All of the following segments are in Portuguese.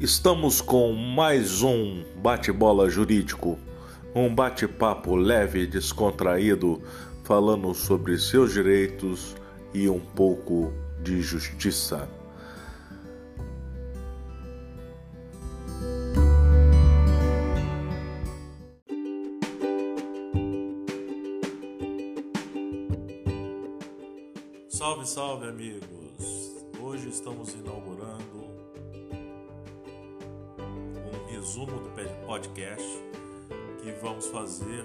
Estamos com mais um bate-bola jurídico, um bate-papo leve e descontraído, falando sobre seus direitos e um pouco de justiça. Salve, salve, amigos! Hoje estamos inaugurando resumo do podcast que vamos fazer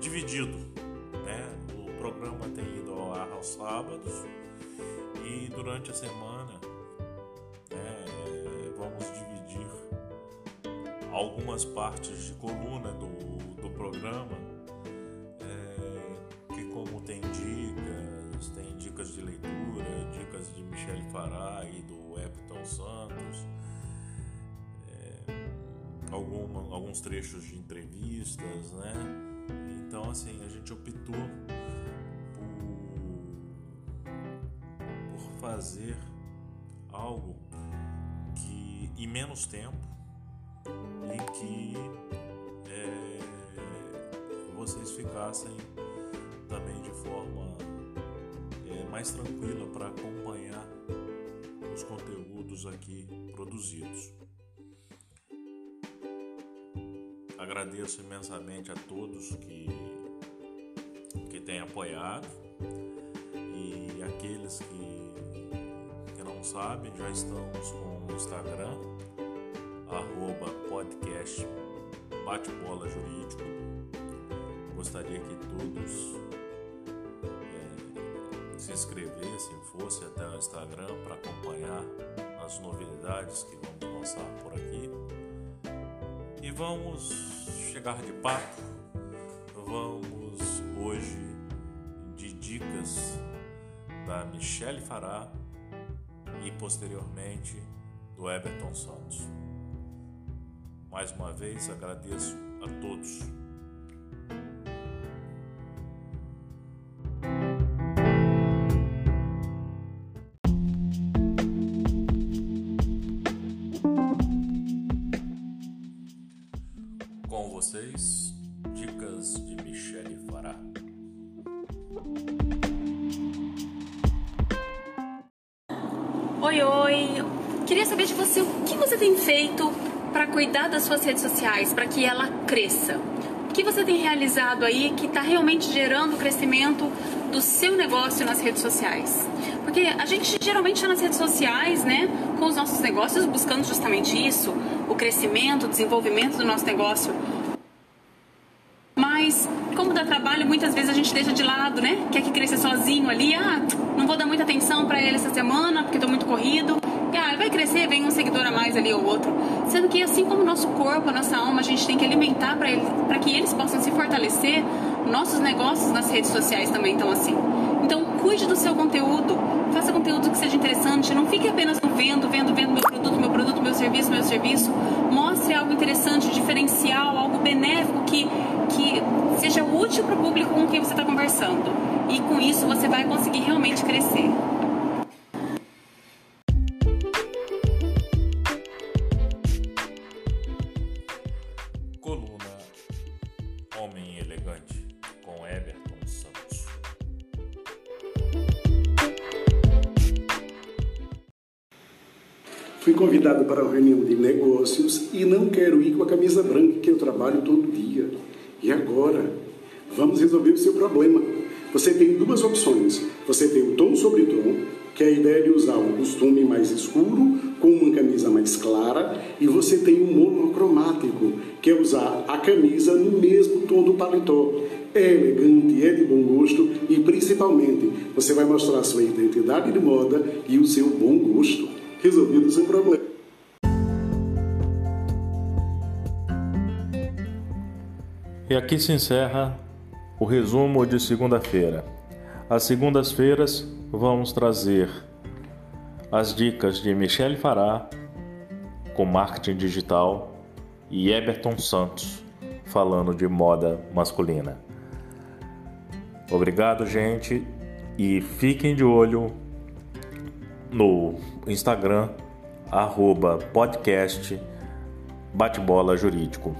dividido. Né? O programa tem ido ao ar aos sábados e durante a semana né, vamos dividir algumas partes de coluna do, do programa é, que como tem dicas, tem dicas de leitura, dicas de Michele Fará e do alguns trechos de entrevistas, né? Então assim, a gente optou por, por fazer algo que em menos tempo e que é, vocês ficassem também de forma é, mais tranquila para acompanhar os conteúdos aqui produzidos. Agradeço imensamente a todos que, que têm apoiado e aqueles que, que não sabem, já estamos com o Instagram, arroba podcast bate-bola jurídico. Gostaria que todos é, se inscrevessem, fossem até o Instagram para acompanhar as novidades que vamos lançar por aqui. E vamos chegar de papo. Vamos hoje de dicas da Michele Fará e posteriormente do Everton Santos. Mais uma vez agradeço a todos. Com vocês, dicas de Michele Fará. Oi, oi. Queria saber de você o que você tem feito para cuidar das suas redes sociais, para que ela cresça. O que você tem realizado aí que está realmente gerando o crescimento do seu negócio nas redes sociais? Porque a gente geralmente está nas redes sociais, né, com os nossos negócios buscando justamente isso, o crescimento, o desenvolvimento do nosso negócio. Mas, como dá trabalho, muitas vezes a gente deixa de lado, né? Quer que cresça sozinho ali. Ah, não vou dar muita atenção para ele essa semana porque estou muito corrido. E, ah, vai crescer, vem um seguidor a mais ali ou outro. Sendo que, assim como o nosso corpo, a nossa alma, a gente tem que alimentar para que eles possam se fortalecer. Nossos negócios nas redes sociais também estão assim. Cuide do seu conteúdo, faça conteúdo que seja interessante. Não fique apenas no vendo, vendo, vendo meu produto, meu produto, meu serviço, meu serviço. Mostre algo interessante, diferencial, algo benéfico que, que seja útil para o público com quem você está conversando. E com isso você vai conseguir realmente crescer. Coluna Homem Elegante com Everton Santos. Fui convidado para uma reunião de negócios e não quero ir com a camisa branca que eu trabalho todo dia. E agora? Vamos resolver o seu problema. Você tem duas opções. Você tem o tom sobre tom, que é a ideia de usar um costume mais escuro com uma camisa mais clara, e você tem o monocromático, que é usar a camisa no mesmo tom do paletó. É elegante, é de bom gosto e principalmente você vai mostrar sua identidade de moda e o seu bom gosto. Resolvido o seu problema. E aqui se encerra o resumo de segunda-feira. Às segundas-feiras vamos trazer as dicas de Michele Fará com marketing digital e Eberton Santos falando de moda masculina. Obrigado, gente, e fiquem de olho no Instagram arroba podcast bate-bola jurídico.